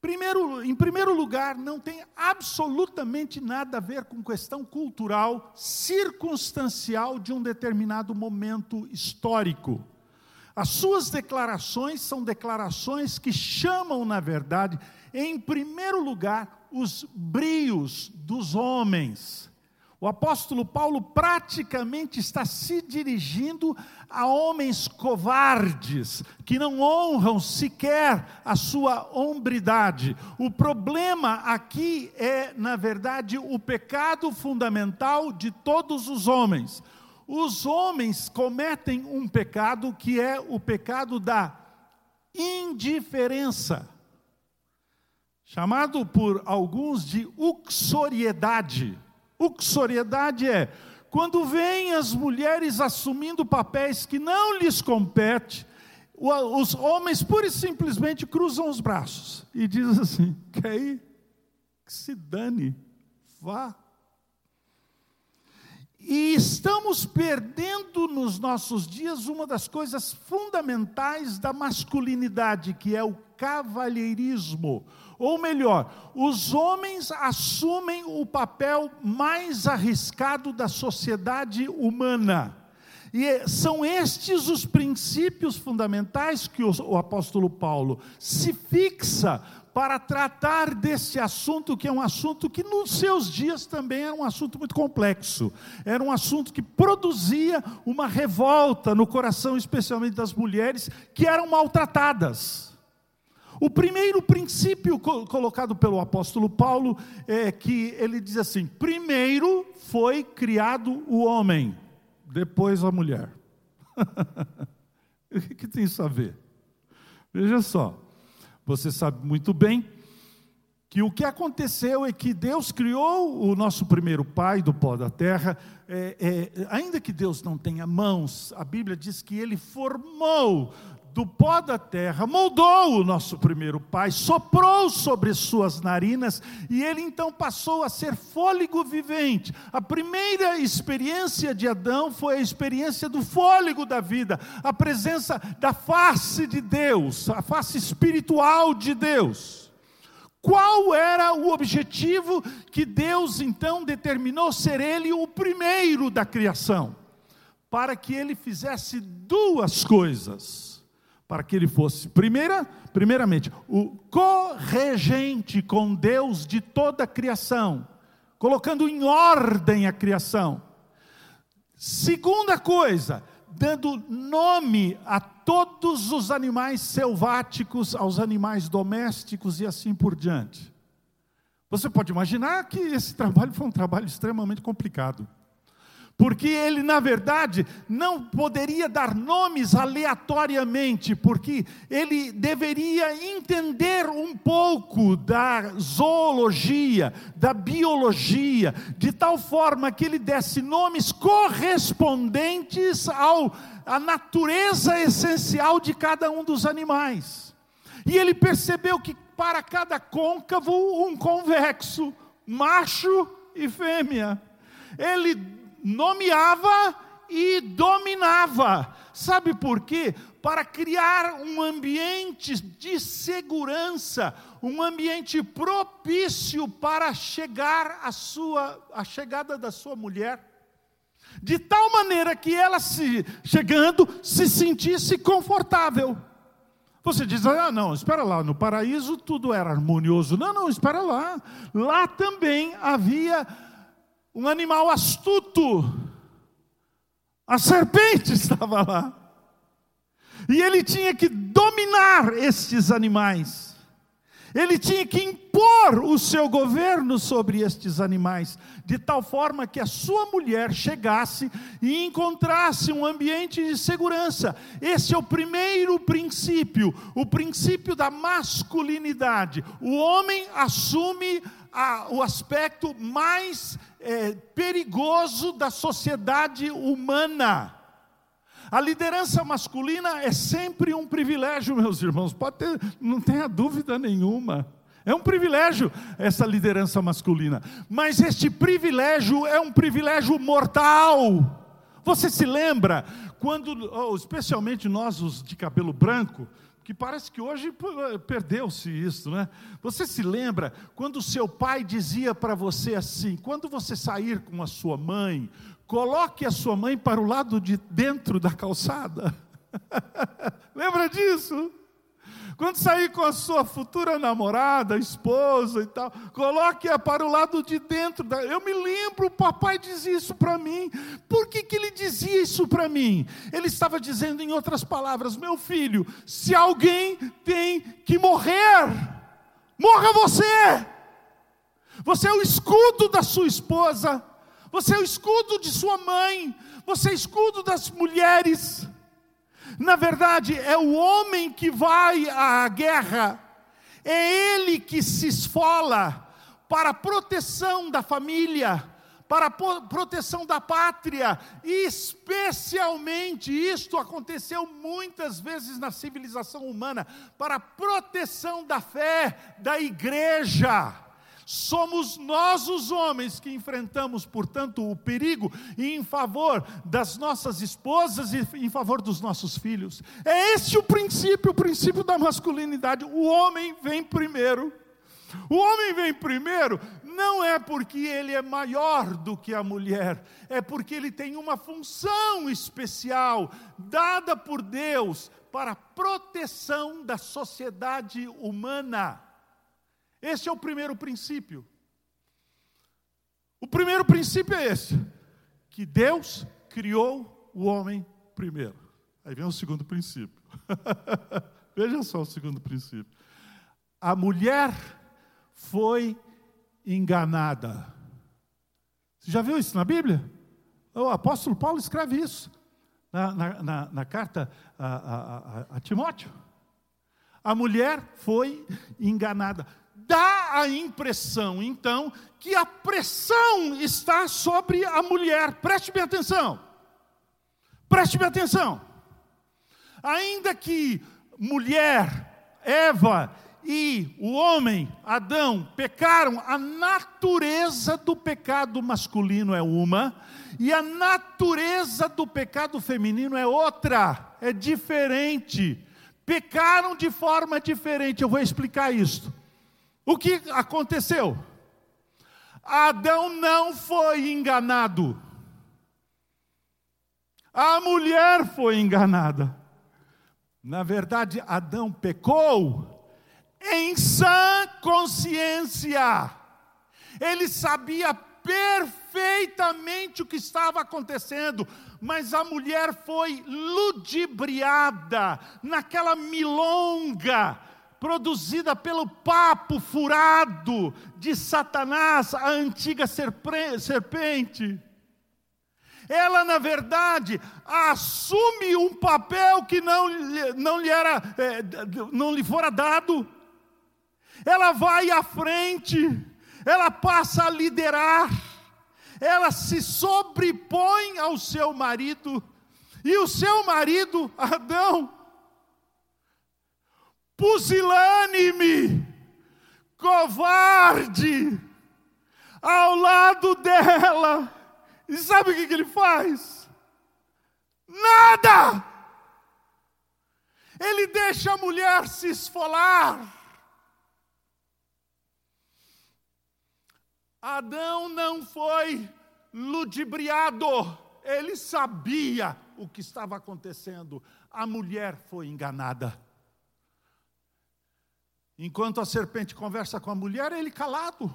Primeiro, em primeiro lugar, não tem absolutamente nada a ver com questão cultural, circunstancial de um determinado momento histórico. As suas declarações são declarações que chamam, na verdade, em primeiro lugar, os brios dos homens o apóstolo Paulo praticamente está se dirigindo a homens covardes, que não honram sequer a sua hombridade. O problema aqui é, na verdade, o pecado fundamental de todos os homens. Os homens cometem um pecado que é o pecado da indiferença, chamado por alguns de uxoriedade Uxoriedade é quando vêm as mulheres assumindo papéis que não lhes compete, os homens pura e simplesmente cruzam os braços e dizem assim: quer ir? Que se dane, vá. E estamos perdendo nos nossos dias uma das coisas fundamentais da masculinidade, que é o cavalheirismo. Ou melhor, os homens assumem o papel mais arriscado da sociedade humana. E são estes os princípios fundamentais que o, apóstolo Paulo se fixa para tratar desse assunto, que é um assunto que nos seus dias também era um assunto muito complexo. Era um assunto que produzia uma revolta no coração, especialmente das mulheres, que eram maltratadas. O primeiro princípio colocado pelo apóstolo Paulo é que ele diz assim: primeiro foi criado o homem, depois a mulher. o que, tem isso a ver? Veja só, você sabe muito bem que o que aconteceu é que Deus criou o nosso primeiro pai do pó da terra, é, é, ainda que Deus não tenha mãos, a Bíblia diz que ele formou do pó da terra, moldou o nosso primeiro pai, soprou sobre suas narinas e ele então passou a ser fôlego vivente. A primeira experiência de Adão foi a experiência do fôlego da vida, a presença da face de Deus, a face espiritual de Deus. Qual era o objetivo que Deus então determinou ser ele o primeiro da criação? Para que ele fizesse duas coisas para que ele fosse, primeira, primeiramente, o corregente com Deus de toda a criação, colocando em ordem a criação. Segunda coisa, dando nome a todos os animais selváticos, aos animais domésticos e assim por diante. Você pode imaginar que esse trabalho foi um trabalho extremamente complicado porque ele, na verdade, não poderia dar nomes aleatoriamente, porque ele deveria entender um pouco da zoologia, da biologia, de tal forma que ele desse nomes correspondentes ao, à natureza essencial de cada um dos animais. E ele percebeu que para cada côncavo, um convexo, macho e fêmea. Ele nomeava e dominava. Sabe por quê? Para criar um ambiente de segurança, um ambiente propício para chegar a sua a chegada da sua mulher. De tal maneira que ela se chegando se sentisse confortável. Você diz, ah, não, espera lá, no paraíso tudo era harmonioso. Não, não, espera lá. Lá também havia um animal astuto. A serpente estava lá. E ele tinha que dominar estes animais. Ele tinha que impor o seu governo sobre estes animais, de tal forma que a sua mulher chegasse e encontrasse um ambiente de segurança. Esse é o primeiro princípio, o princípio da masculinidade. O homem assume o aspecto mais é, perigoso da sociedade humana. A liderança masculina é sempre um privilégio, meus irmãos, pode ter, não tenha dúvida nenhuma. É um privilégio essa liderança masculina, mas este privilégio é um privilégio mortal. Você se lembra quando, oh, especialmente nós os de cabelo branco, que parece que hoje perdeu-se isso, né? Você se lembra quando seu pai dizia para você assim: quando você sair com a sua mãe, coloque a sua mãe para o lado de dentro da calçada. lembra disso? Quando sair com a sua futura namorada, esposa e tal, coloque-a para o lado de dentro. Da... Eu me lembro, o papai dizia isso para mim. Por que, que ele dizia isso para mim? Ele estava dizendo, em outras palavras, meu filho, se alguém tem que morrer, morra você. Você é o escudo da sua esposa, você é o escudo de sua mãe, você é o escudo das mulheres. Na verdade, é o homem que vai à guerra, é ele que se esfola para a proteção da família, para a proteção da pátria, e especialmente isto aconteceu muitas vezes na civilização humana, para a proteção da fé da igreja. Somos nós os homens que enfrentamos, portanto, o perigo em favor das nossas esposas e em favor dos nossos filhos. É esse o princípio, o princípio da masculinidade. O homem vem primeiro. O homem vem primeiro não é porque ele é maior do que a mulher, é porque ele tem uma função especial dada por Deus para a proteção da sociedade humana. Esse é o primeiro princípio. O primeiro princípio é esse: que Deus criou o homem primeiro. Aí vem o segundo princípio. Veja só o segundo princípio. A mulher foi enganada. Você já viu isso na Bíblia? O apóstolo Paulo escreve isso na, na, na, na carta a, a, a, a Timóteo. A mulher foi enganada dá a impressão, então, que a pressão está sobre a mulher. Preste bem atenção. Preste bem atenção. Ainda que mulher, Eva e o homem, Adão, pecaram, a natureza do pecado masculino é uma, e a natureza do pecado feminino é outra, é diferente. Pecaram de forma diferente, eu vou explicar isso. O que aconteceu? Adão não foi enganado. A mulher foi enganada. Na verdade, Adão pecou em sã consciência. Ele sabia perfeitamente o que estava acontecendo, mas a mulher foi ludibriada naquela milonga produzida pelo papo furado de Satanás, a antiga serpente. Ela, na verdade, assume um papel que não, não, lhe, era, é, não lhe fora dado. Ela vai à frente, ela passa a liderar, ela se sobrepõe ao seu marido, e o seu marido, Adão, pusilânime, covarde, ao lado dela. E sabe o que, que ele faz? Nada! Ele deixa a mulher se esfolar. Adão não foi ludibriado, ele sabia o que estava acontecendo. A mulher foi enganada. Enquanto a serpente conversa com a mulher, ele calado.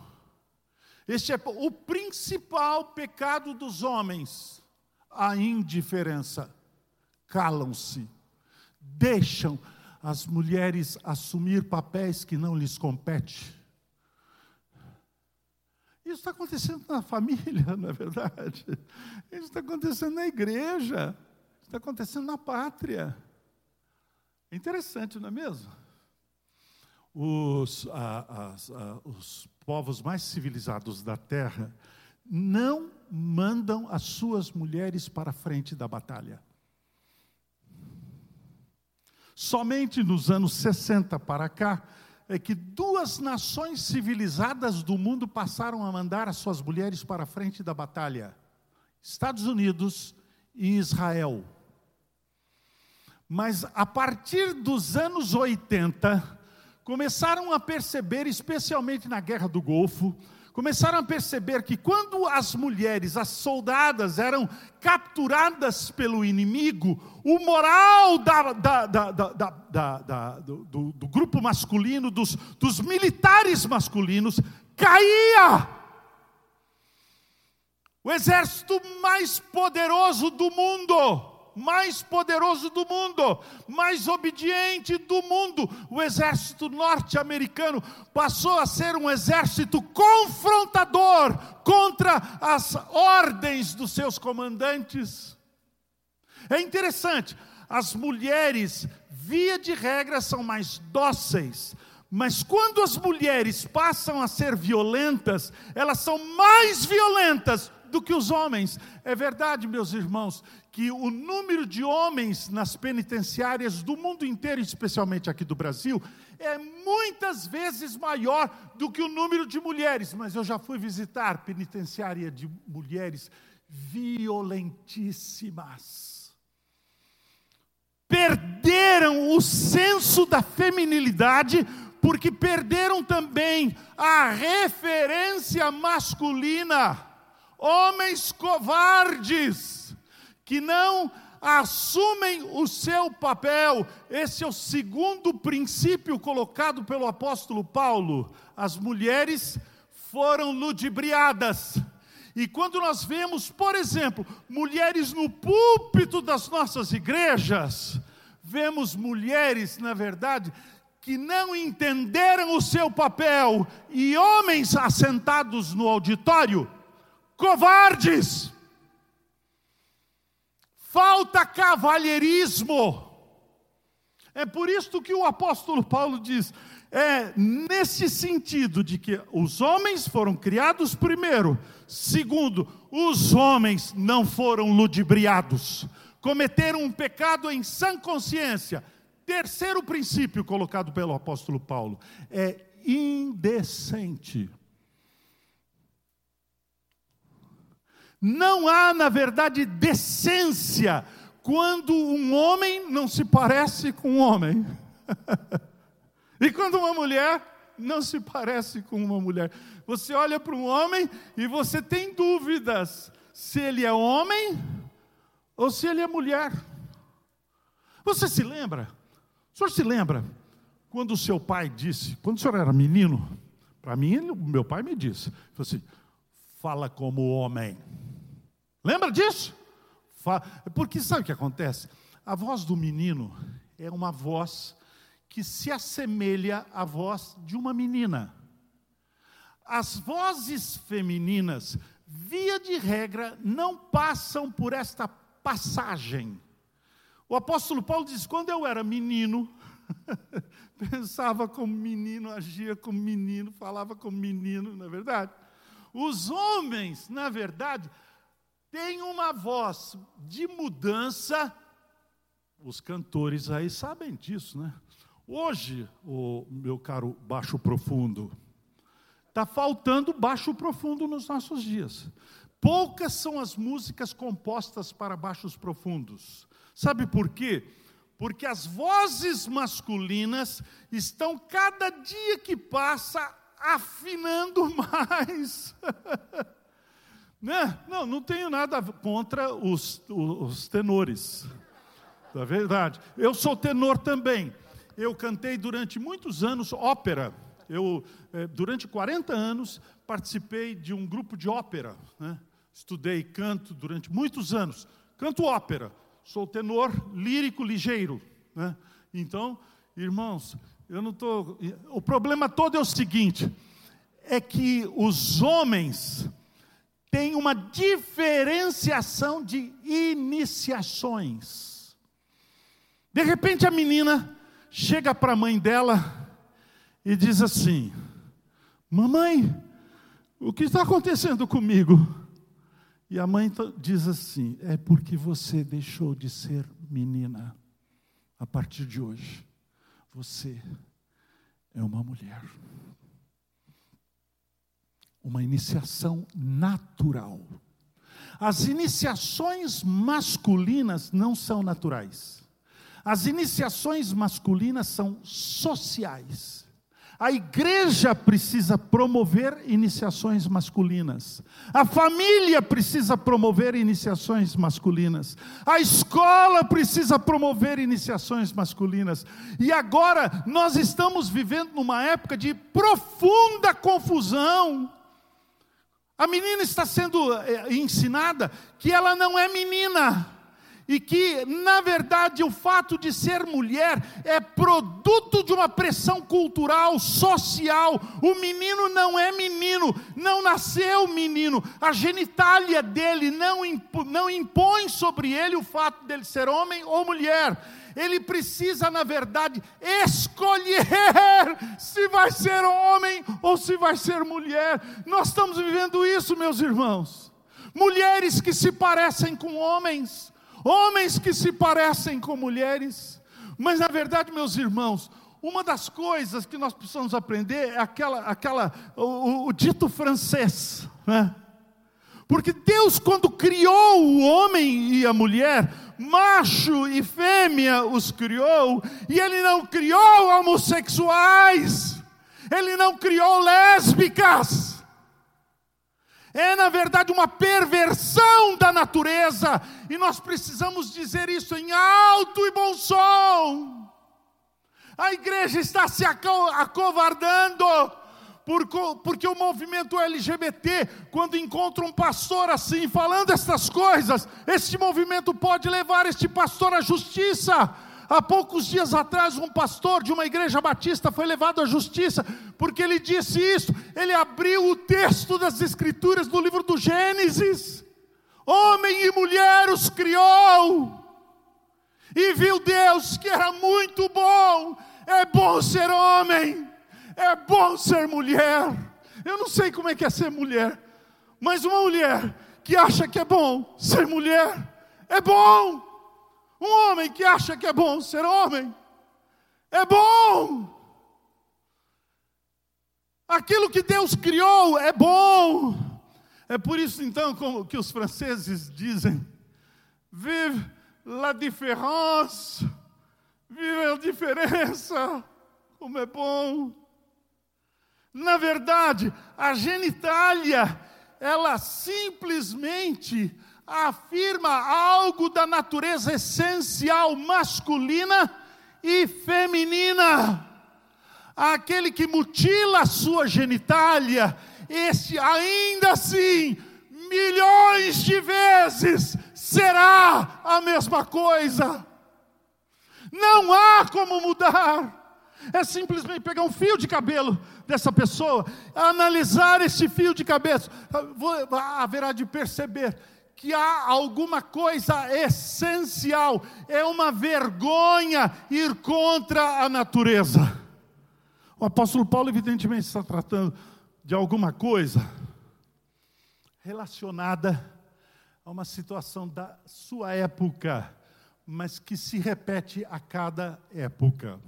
Este é o principal pecado dos homens, a indiferença. Calam-se, deixam as mulheres assumir papéis que não lhes competem. Isso está acontecendo na família, não é verdade? Isso está acontecendo na igreja, está acontecendo na pátria. É interessante, não é mesmo? Os, os povos mais civilizados da terra não mandam as suas mulheres para a frente da batalha. Somente nos anos 60 para cá é que duas nações civilizadas do mundo passaram a mandar as suas mulheres para a frente da batalha: Estados Unidos e Israel. Mas a partir dos anos 80, começaram a perceber, especialmente na Guerra do Golfo, começaram a perceber que quando as mulheres, as soldadas, eram capturadas pelo inimigo, o moral da, da, da, do, do, grupo masculino, dos, dos militares masculinos, caía. O exército mais poderoso do mundo mais poderoso do mundo, mais obediente do mundo. O exército norte-americano passou a ser um exército confrontador contra as ordens dos seus comandantes. É interessante, as mulheres, via de regra, são mais dóceis. Mas quando as mulheres passam a ser violentas, elas são mais violentas do que os homens. É verdade, meus irmãos, que o número de homens nas penitenciárias do mundo inteiro, especialmente aqui do Brasil, é muitas vezes maior do que o número de mulheres. Mas eu já fui visitar penitenciária de mulheres violentíssimas. Perderam o senso da feminilidade porque perderam também a referência masculina. Homens covardes que não assumem o seu papel. Esse é o segundo princípio colocado pelo apóstolo Paulo. As mulheres foram ludibriadas. E quando nós vemos, por exemplo, mulheres no púlpito das nossas igrejas, vemos mulheres, na verdade, que não entenderam o seu papel, e homens assentados no auditório, covardes falta cavalheirismo. É por isso que o apóstolo Paulo diz: é nesse sentido de que os homens foram criados primeiro, segundo, os homens não foram ludibriados, cometeram um pecado em sã consciência. Terceiro princípio colocado pelo apóstolo Paulo é indecente. Não há, na verdade, decência quando um homem não se parece com um homem. e quando uma mulher não se parece com uma mulher. Você olha para um homem e você tem dúvidas se ele é homem ou se ele é mulher. Você se lembra? O senhor se lembra quando o seu pai disse, quando o senhor era menino, para mim, o meu pai me disse, assim, fala como homem. Lembra disso? Porque sabe o que acontece? A voz do menino é uma voz que se assemelha à voz de uma menina. As vozes femininas, via de regra, não passam por esta passagem. O apóstolo Paulo diz: quando eu era menino, pensava como menino, agia como menino, falava como menino, não é verdade? Os homens, na verdade, tem uma voz de mudança. Os cantores aí sabem disso, né? Hoje, o meu caro baixo profundo, está faltando baixo profundo nos nossos dias. Poucas são as músicas compostas para baixos profundos. Sabe por quê? Porque as vozes masculinas estão cada dia que passa afinando mais. Né? Não, não tenho nada contra os, os tenores. É verdade. Eu sou tenor também. Eu cantei durante muitos anos ópera. Eu, é, durante 40 anos, participei de um grupo de ópera. Né? Estudei canto durante muitos anos. Canto ópera. Sou tenor lírico ligeiro. Né? Então, irmãos, eu não estou. O problema todo é o seguinte: é que os homens tem uma diferenciação de iniciações. De repente a menina chega para a mãe dela e diz assim: Mamãe, o que está acontecendo comigo? E a mãe diz assim: É porque você deixou de ser menina. A partir de hoje, você é uma mulher uma iniciação natural. As iniciações masculinas não são naturais. As iniciações masculinas são sociais. A igreja precisa promover iniciações masculinas. A família precisa promover iniciações masculinas. A escola precisa promover iniciações masculinas. E agora nós estamos vivendo numa época de profunda confusão. A menina está sendo eh, ensinada que ela não é menina e que, na verdade, o fato de ser mulher é produto de uma pressão cultural, social. O menino não é menino, não nasceu menino. A genitália dele não, imp não impõe sobre ele o fato dele ser homem ou mulher. Ele precisa, na verdade, escolher se vai ser homem ou se vai ser mulher. Nós estamos vivendo isso, meus irmãos. Mulheres que se parecem com homens homens que se parecem com mulheres. Mas na verdade, meus irmãos, uma das coisas que nós precisamos aprender é aquela, aquela o, o, dito francês, né? Porque Deus, quando criou o homem e a mulher, macho e fêmea os criou, e Ele não criou homossexuais, Ele não criou lésbicas, é na verdade uma perversão da natureza, e nós precisamos dizer isso em alto e bom som. A igreja está se acovardando, porque o movimento LGBT, quando encontra um pastor assim, falando estas coisas, este movimento pode levar este pastor à justiça, Há poucos dias atrás, um pastor de uma igreja batista foi levado à justiça, porque ele disse isso. Ele abriu o texto das Escrituras do livro do Gênesis. Homem e mulher os criou, e viu Deus que era muito bom. É bom ser homem, é bom ser mulher. Eu não sei como é que é ser mulher, mas uma mulher que acha que é bom ser mulher, é bom. Um homem que acha que é bom ser homem, é bom. Aquilo que Deus criou é bom. É por isso então como que os franceses dizem: vive la différence, vive a diferença, como é bom. Na verdade, a genitália, ela simplesmente afirma algo da natureza essencial masculina e feminina. Aquele que mutila a sua genitália, esse ainda assim, milhões de vezes, será a mesma coisa. Não há como mudar. É simplesmente pegar um fio de cabelo dessa pessoa, analisar esse fio de cabelo, haverá de perceber que há alguma coisa essencial, é uma vergonha ir contra a natureza. O apóstolo Paulo, evidentemente, está tratando de alguma coisa relacionada a uma situação da sua época, mas que se repete a cada época.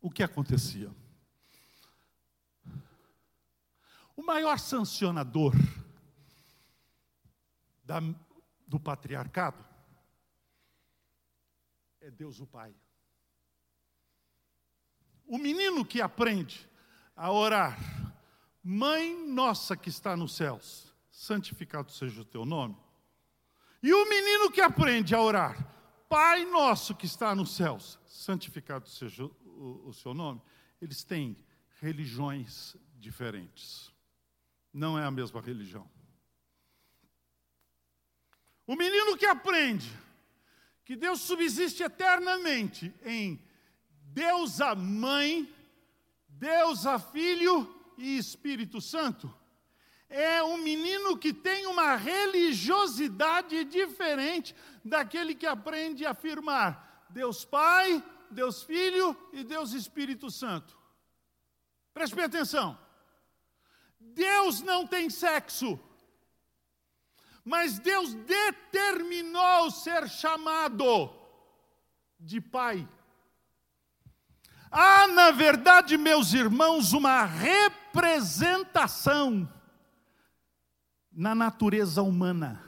O que acontecia? O maior sancionador da, do patriarcado é Deus o Pai. O menino que aprende a orar, Mãe nossa que está nos céus, santificado seja o teu nome. E o menino que aprende a orar, Pai nosso que está nos céus, santificado seja o, o seu nome, eles têm religiões diferentes. Não é a mesma religião. O menino que aprende que Deus subsiste eternamente em Deus a Mãe, Deus a Filho e Espírito Santo, é um menino que tem uma religiosidade diferente daquele que aprende a afirmar Deus Pai, Deus Filho e Deus Espírito Santo. Preste atenção. Deus não tem sexo. Mas Deus determinou ser chamado de Pai. Há, na verdade, meus irmãos, uma representação na natureza humana.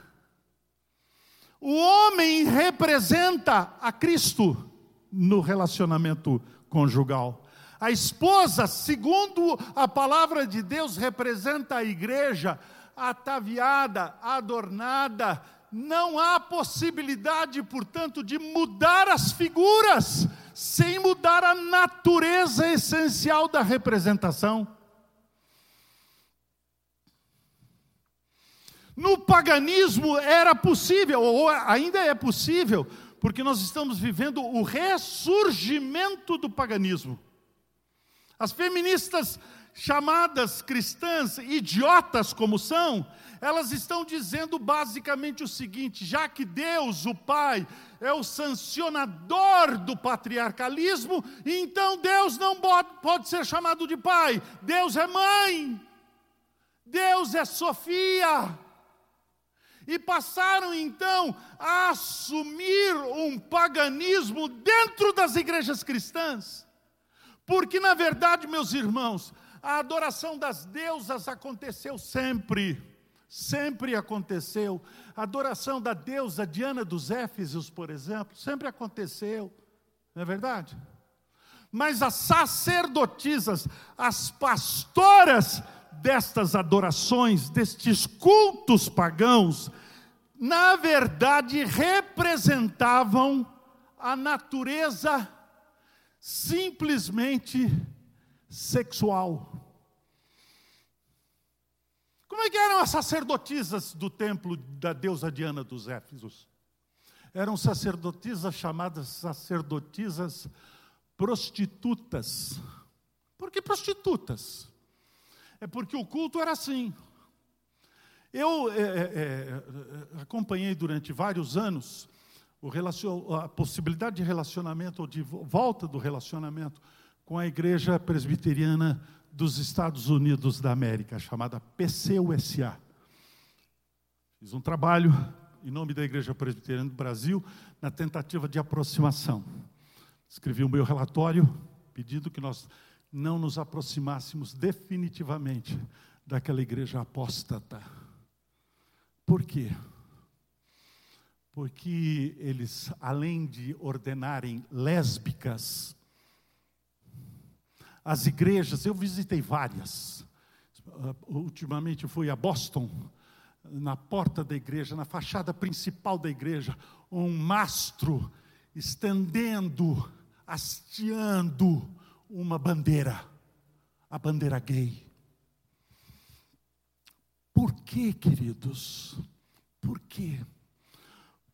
O homem representa a Cristo, no relacionamento conjugal. A esposa, segundo a palavra de Deus, representa a igreja ataviada, adornada. Não há possibilidade, portanto, de mudar as figuras sem mudar a natureza essencial da representação. No paganismo era possível, ou ainda é possível, porque nós estamos vivendo o ressurgimento do paganismo. As feministas chamadas cristãs, idiotas como são, elas estão dizendo basicamente o seguinte: já que Deus, o Pai, é o sancionador do patriarcalismo, então Deus não pode ser chamado de Pai, Deus é mãe, Deus é Sofia. E passaram então a assumir um paganismo dentro das igrejas cristãs. Porque, na verdade, meus irmãos, a adoração das deusas aconteceu sempre. Sempre aconteceu. A adoração da deusa Diana dos Éfesos, por exemplo, sempre aconteceu. Não é verdade? Mas as sacerdotisas, as pastoras destas adorações, destes cultos pagãos, na verdade representavam a natureza simplesmente sexual. Como é que eram as sacerdotisas do templo da deusa Diana dos Éfesos? Eram sacerdotisas chamadas sacerdotisas prostitutas. Por que prostitutas? É porque o culto era assim. Eu é, é, é acompanhei durante vários anos a possibilidade de relacionamento ou de volta do relacionamento com a Igreja Presbiteriana dos Estados Unidos da América, chamada PCUSA. Fiz um trabalho em nome da Igreja Presbiteriana do Brasil na tentativa de aproximação. Escrevi o meu relatório pedindo que nós não nos aproximássemos definitivamente daquela igreja apóstata. Por quê? porque eles, além de ordenarem lésbicas, as igrejas, eu visitei várias, ultimamente fui a Boston, na porta da igreja, na fachada principal da igreja, um mastro estendendo, hasteando uma bandeira, a bandeira gay. Por que, queridos? Por quê?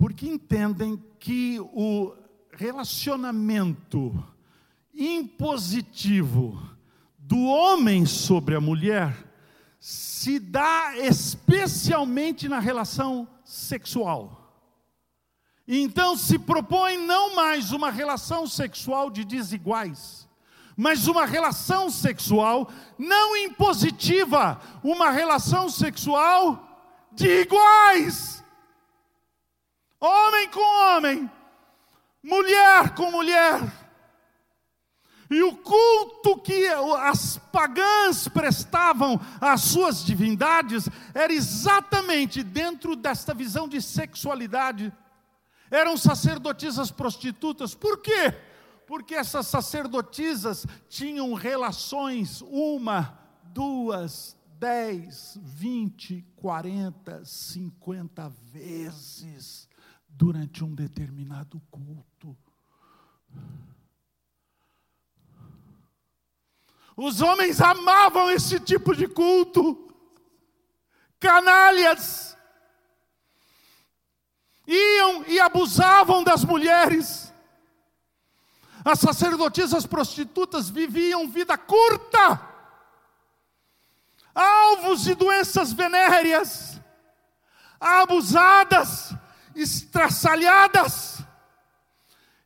porque entendem que o relacionamento impositivo do homem sobre a mulher se dá especialmente na relação sexual. Então se propõe não mais uma relação sexual de desiguais, mas uma relação sexual não impositiva, uma relação sexual de iguais homem com homem, mulher com mulher. E o culto que as pagãs prestavam às suas divindades era exatamente dentro desta visão de sexualidade. Eram sacerdotisas prostitutas. Por quê? Porque essas sacerdotisas tinham relações, uma, duas, dez, vinte, quarenta, cinquenta vezes durante um determinado culto. Os homens amavam esse tipo de culto, canalhas, iam e abusavam das mulheres. As sacerdotisas prostitutas viviam vida curta, alvos de doenças venéreas, abusadas, estraçalhadas.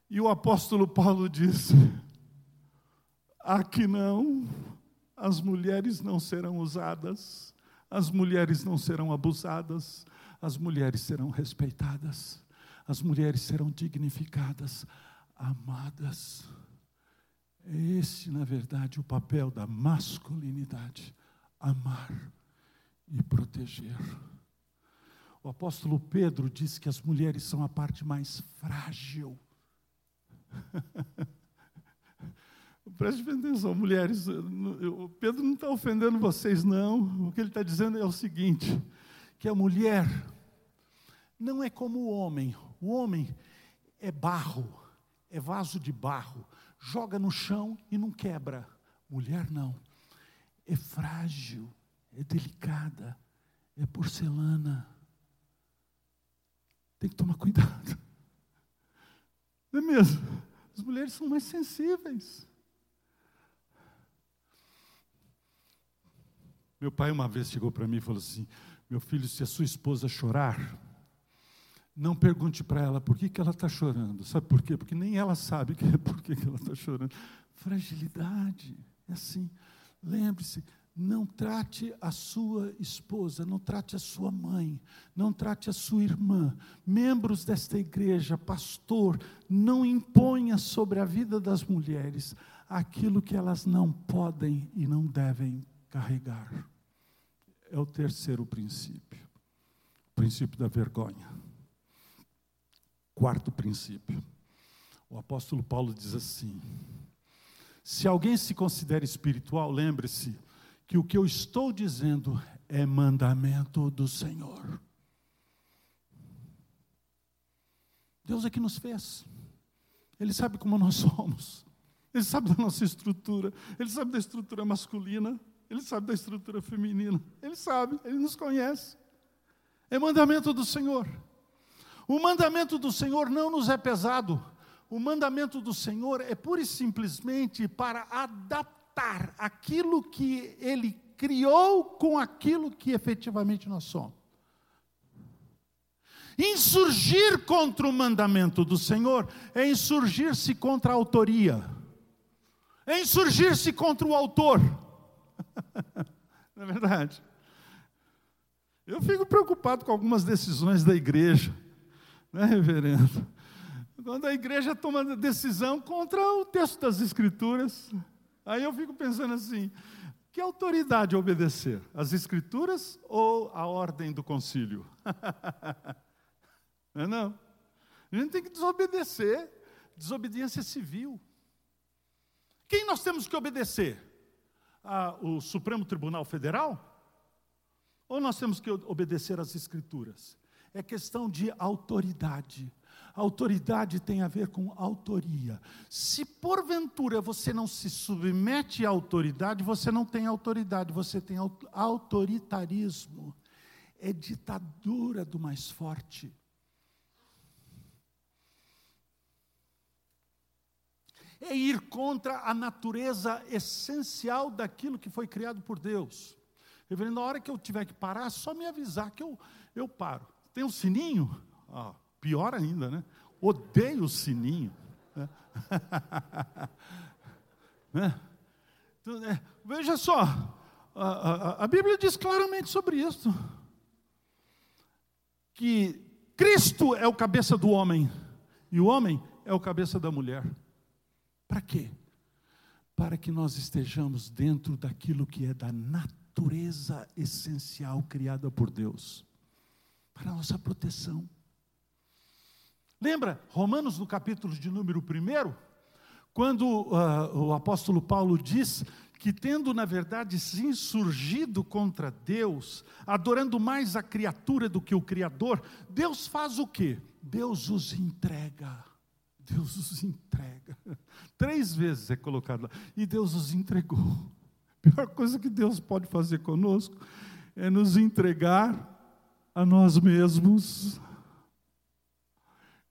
E o apóstolo Paulo disse: aqui não, as mulheres não serão usadas, as mulheres não serão abusadas, as mulheres serão respeitadas, as mulheres serão dignificadas, amadas. É esse, na verdade, o papel da masculinidade: amar e proteger. O apóstolo Pedro diz que as mulheres são a parte mais frágil Preste atenção, mulheres. O Pedro não está ofendendo vocês, não. O que ele está dizendo é o seguinte: que a mulher não é como o homem. O homem é barro, é vaso de barro, joga no chão e não quebra. Mulher não. É frágil, é delicada, é porcelana. Tem que tomar cuidado. Não é mesmo? As mulheres são mais sensíveis. Meu pai uma vez chegou para mim e falou assim: Meu filho, se a sua esposa chorar, não pergunte para ela por que, que ela está chorando. Sabe por quê? Porque nem ela sabe que, por que, que ela está chorando. Fragilidade. É assim. Lembre-se, não trate a sua esposa, não trate a sua mãe, não trate a sua irmã, membros desta igreja, pastor, não imponha sobre a vida das mulheres aquilo que elas não podem e não devem carregar é o terceiro princípio. O princípio da vergonha. Quarto princípio. O apóstolo Paulo diz assim: Se alguém se considera espiritual, lembre-se que o que eu estou dizendo é mandamento do Senhor. Deus é que nos fez. Ele sabe como nós somos. Ele sabe da nossa estrutura. Ele sabe da estrutura masculina. Ele sabe da estrutura feminina. Ele sabe, ele nos conhece. É mandamento do Senhor. O mandamento do Senhor não nos é pesado. O mandamento do Senhor é pura e simplesmente para adaptar aquilo que Ele criou com aquilo que efetivamente nós somos. Insurgir contra o mandamento do Senhor é insurgir-se contra a autoria, é insurgir-se contra o autor. Não é verdade? Eu fico preocupado com algumas decisões da igreja, né, reverendo? Quando a igreja toma decisão contra o texto das Escrituras, aí eu fico pensando assim: que autoridade obedecer? As Escrituras ou a ordem do concílio? não é não? A gente tem que desobedecer, desobediência civil. Quem nós temos que obedecer? A, o Supremo Tribunal Federal? Ou nós temos que obedecer às Escrituras? É questão de autoridade. Autoridade tem a ver com autoria. Se porventura você não se submete à autoridade, você não tem autoridade, você tem autoritarismo. É ditadura do mais forte. É ir contra a natureza essencial daquilo que foi criado por Deus. Reverendo, na hora que eu tiver que parar, só me avisar que eu, eu paro. Tem um sininho? Pior ainda, né? Odeio o sininho. Né? né? Então, é, veja só, a, a, a Bíblia diz claramente sobre isso. Que Cristo é o cabeça do homem e o homem é o cabeça da mulher. Para quê? Para que nós estejamos dentro daquilo que é da natureza essencial criada por Deus, para a nossa proteção. Lembra Romanos no capítulo de número 1, quando uh, o apóstolo Paulo diz que, tendo na verdade se insurgido contra Deus, adorando mais a criatura do que o Criador, Deus faz o quê? Deus os entrega. Deus os entrega. Três vezes é colocado lá. E Deus os entregou. A pior coisa que Deus pode fazer conosco é nos entregar a nós mesmos.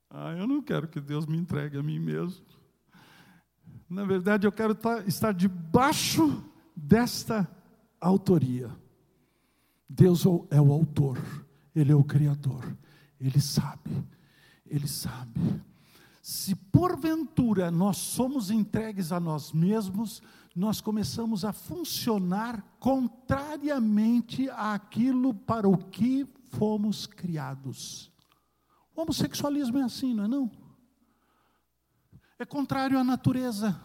Ah, eu não quero que Deus me entregue a mim mesmo. Na verdade, eu quero estar debaixo desta autoria. Deus é o autor, Ele é o Criador, Ele sabe, Ele sabe. Se porventura nós somos entregues a nós mesmos, nós começamos a funcionar contrariamente àquilo para o que fomos criados. O homossexualismo é assim, não é não? É contrário à natureza.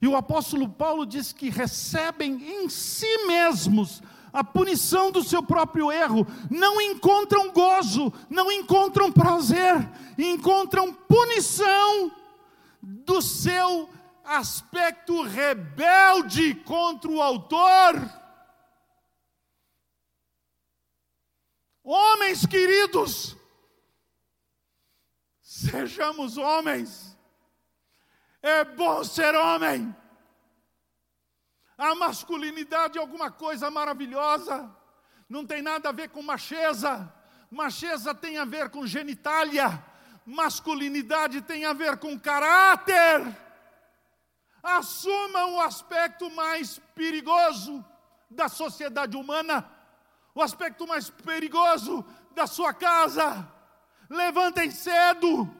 E o apóstolo Paulo diz que recebem em si mesmos a punição do seu próprio erro, não encontram gozo, não encontram prazer, encontram punição do seu aspecto rebelde contra o autor. Homens queridos, sejamos homens. É bom ser homem. A masculinidade é alguma coisa maravilhosa. Não tem nada a ver com macheza. Macheza tem a ver com genitália. Masculinidade tem a ver com caráter. Assuma o aspecto mais perigoso da sociedade humana, o aspecto mais perigoso da sua casa. Levantem cedo,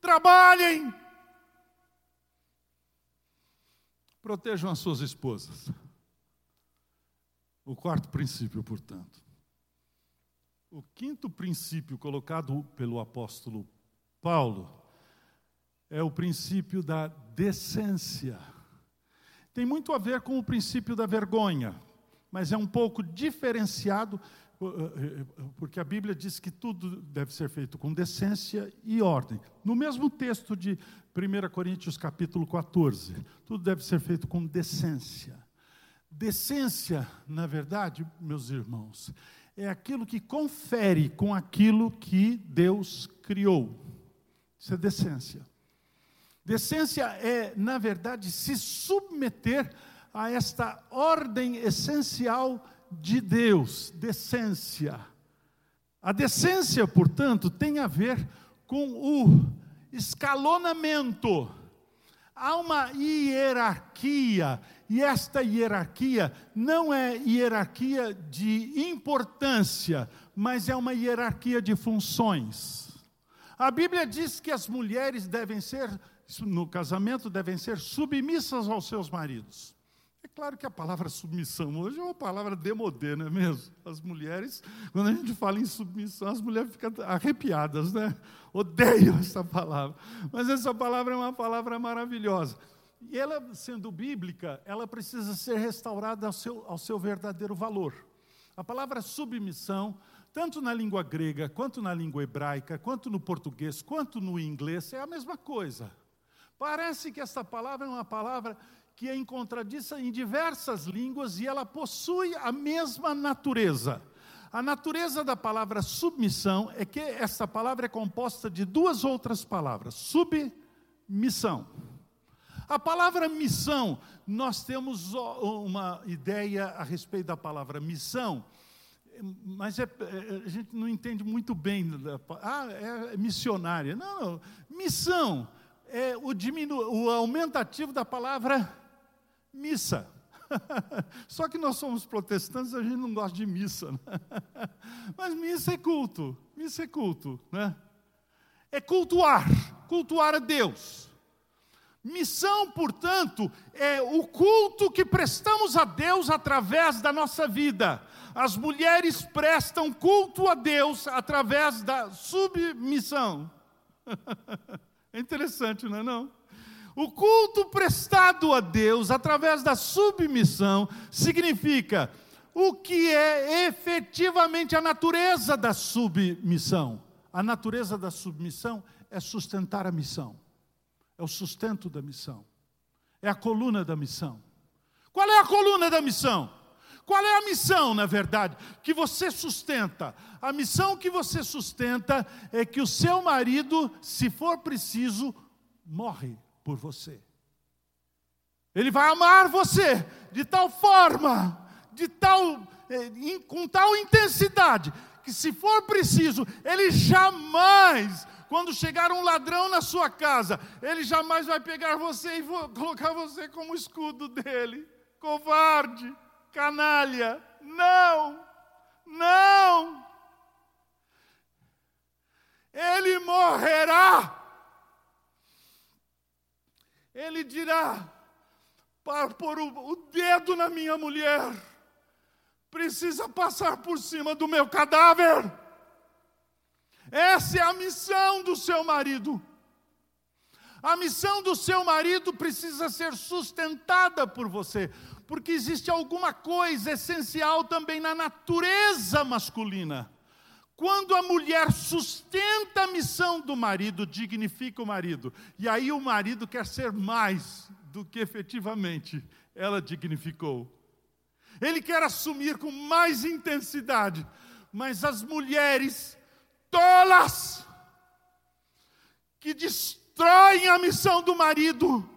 trabalhem, Protejam as suas esposas. O quarto princípio, portanto. O quinto princípio colocado pelo apóstolo Paulo é o princípio da decência. Tem muito a ver com o princípio da vergonha, mas é um pouco diferenciado, eh, eh, porque a Bíblia diz que tudo deve ser feito com decência e ordem. No mesmo texto de 1 Coríntios capítulo 14. Tudo deve ser feito com decência. Decência, na verdade, meus irmãos, é aquilo que confere com aquilo que Deus criou. Isso é decência. Decência é, na verdade, se submeter a esta ordem essencial de Deus, decência. A decência, portanto, tem a ver com o escalonamento. Há uma hierarquia, e esta hierarquia não é hierarquia de importância, mas é uma hierarquia de funções. A Bíblia diz que as mulheres devem ser, no casamento, devem ser submissas aos seus maridos. Claro que a palavra submissão hoje é uma palavra demodê, não é mesmo? As mulheres, quando a gente fala em submissão, as mulheres ficam arrepiadas, né? Odeio essa palavra. Mas essa palavra é uma palavra maravilhosa. E ela, sendo bíblica, ela precisa ser restaurada ao seu, ao seu verdadeiro valor. A palavra submissão, tanto na língua grega, quanto na língua hebraica, quanto no português, quanto no inglês, é a mesma coisa. Parece que essa palavra é uma palavra que é encontradiça em diversas línguas e ela possui a mesma natureza. A natureza da palavra submissão é que essa palavra é composta de duas outras palavras: submissão. A palavra missão, nós temos uma ideia a respeito da palavra missão, mas é, é, a gente não entende muito bem. Ah, é missionária. Não, não. Missão é o, diminu, o aumentativo da palavra missa. Só que nós somos protestantes, a gente não gosta de missa. Né? Mas missa é culto, missa é culto, né? É cultuar, cultuar a Deus. Missão, portanto, é o culto que prestamos a Deus através da nossa vida. As mulheres prestam culto a Deus através da submissão. É interessante, não é não? O culto prestado a Deus através da submissão significa o que é efetivamente a natureza da submissão. A natureza da submissão é sustentar a missão, é o sustento da missão, é a coluna da missão. Qual é a coluna da missão? Qual é a missão, na verdade, que você sustenta? A missão que você sustenta é que o seu marido, se for preciso, morre por você. Ele vai amar você de tal forma, de tal, eh, com tal intensidade, que se for preciso, ele jamais, quando chegar um ladrão na sua casa, ele jamais vai pegar você e colocar você como escudo dele. Covarde, canalha, não, não. Ele morrerá dirá: para pôr o, o dedo na minha mulher, precisa passar por cima do meu cadáver. Essa é a missão do seu marido. A missão do seu marido precisa ser sustentada por você, porque existe alguma coisa essencial também na natureza masculina. Quando a mulher sustenta a missão do marido, dignifica o marido, e aí o marido quer ser mais do que efetivamente ela dignificou. Ele quer assumir com mais intensidade, mas as mulheres tolas, que destroem a missão do marido,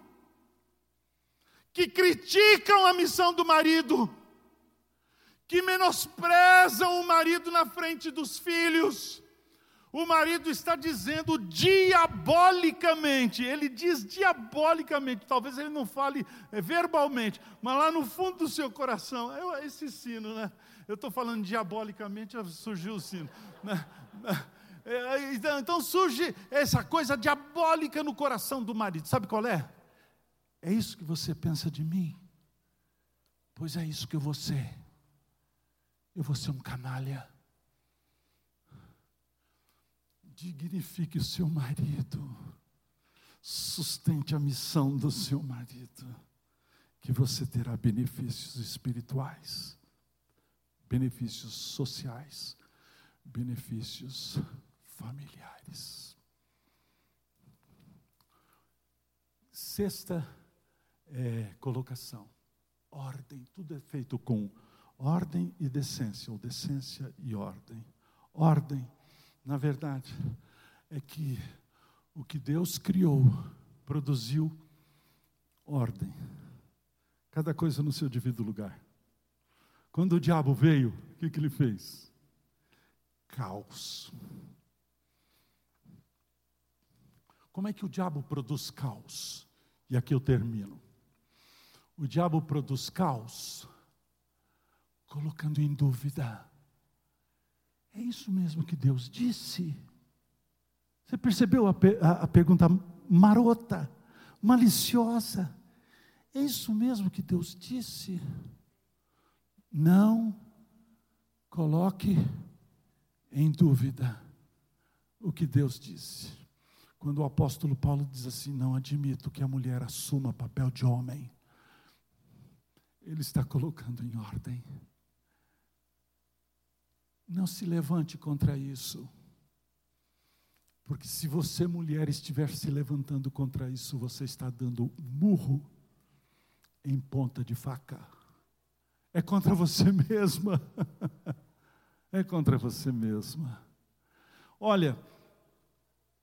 que criticam a missão do marido, que menosprezam o marido na frente dos filhos. O marido está dizendo diabolicamente, ele diz diabolicamente, talvez ele não fale é, verbalmente, mas lá no fundo do seu coração, é esse sino, né? Eu estou falando diabolicamente, surgiu o sino. Né? É, então, então surge essa coisa diabólica no coração do marido, sabe qual é? É isso que você pensa de mim? Pois é isso que eu vou ser. Eu vou ser um canalha. Dignifique o seu marido. Sustente a missão do seu marido. Que você terá benefícios espirituais, benefícios sociais, benefícios familiares. Sexta é, colocação: ordem. Tudo é feito com ordem e decência, ou decência e ordem. Ordem, na verdade, é que o que Deus criou produziu ordem. Cada coisa no seu devido lugar. Quando o diabo veio, o que, que ele fez? Caos. Como é que o diabo produz caos? E aqui eu termino. O diabo produz caos colocando em dúvida. É isso mesmo que Deus disse? Você percebeu a, a, a pergunta marota, maliciosa? É isso mesmo que Deus disse? Não coloque em dúvida o que Deus disse. Quando o apóstolo Paulo diz assim: Não admito que a mulher assuma papel de homem, ele está colocando em ordem não se levante contra isso. Porque se você, mulher, estiver se levantando contra isso, você está dando murro em ponta de faca. É contra você mesma. é contra você mesma. Olha,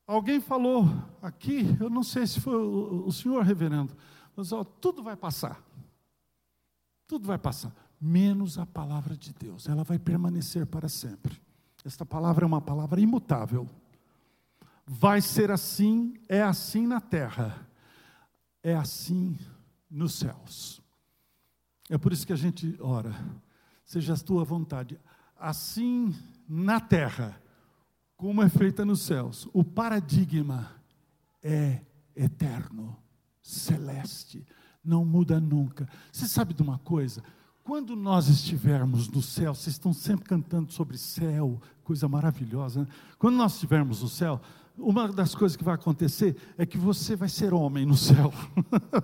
alguém falou aqui, eu não sei se foi o, senhor reverendo, mas ó, tudo vai passar. Tudo vai passar menos a palavra de Deus. Ela vai permanecer para sempre. Esta palavra é uma palavra imutável. Vai ser assim, é assim na terra, é assim nos céus. É por isso que a gente ora, seja a tua vontade, assim na terra, como é feita nos céus. O paradigma é eterno, celeste, não muda nunca. Você sabe de uma coisa? Quando nós estivermos no céu, vocês estão sempre cantando sobre céu, coisa maravilhosa. Né? Quando nós estivermos no céu, uma das coisas que vai acontecer é que você vai ser homem no céu.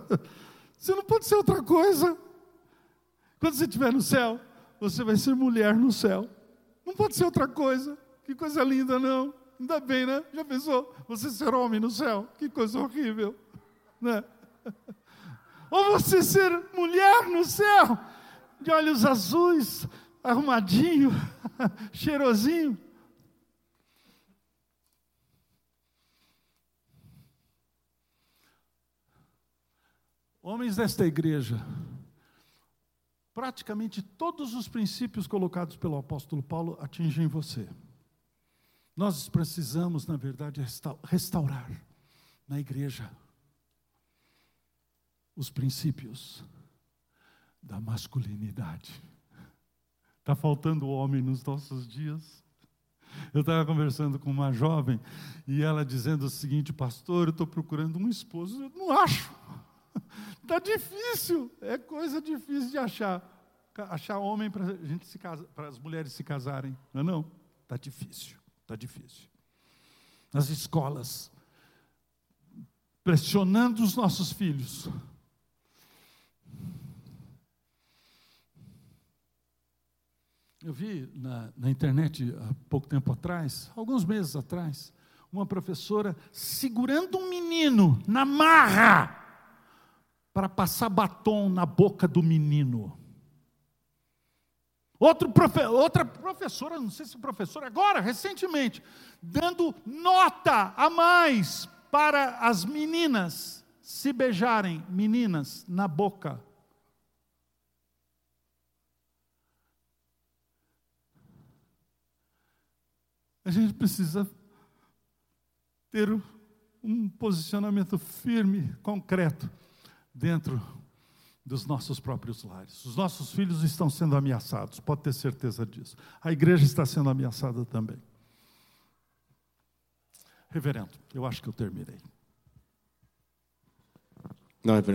você não pode ser outra coisa. Quando você estiver no céu, você vai ser mulher no céu. Não pode ser outra coisa. Que coisa linda, não. Ainda bem, né? Já pensou? Você ser homem no céu? Que coisa horrível. Né? Ou você ser mulher no céu? De olhos azuis, arrumadinho, cheirosinho. Homens desta igreja, praticamente todos os princípios colocados pelo apóstolo Paulo atingem você. Nós precisamos, na verdade, restaurar na igreja os princípios da masculinidade. Está faltando homem nos nossos dias. Eu estava conversando com uma jovem e ela dizendo o seguinte, pastor, eu estou procurando um esposo, eu não acho. Está difícil, é coisa difícil de achar. Achar homem para gente se casa, para as mulheres se casarem, não é não? Está difícil, está difícil. Nas escolas, pressionando os nossos filhos. Eu vi na, na, internet há pouco tempo atrás, alguns meses atrás, uma professora segurando um menino na marra para passar batom na boca do menino. Outro profe outra professora, não sei se professora, agora, recentemente, dando nota a mais para as meninas se beijarem, meninas, na boca. A gente precisa ter um posicionamento firme, concreto, dentro dos nossos próprios lares. Os nossos filhos estão sendo ameaçados, pode ter certeza disso. A igreja está sendo ameaçada também. Reverendo, eu acho que eu terminei. Não, reverendo.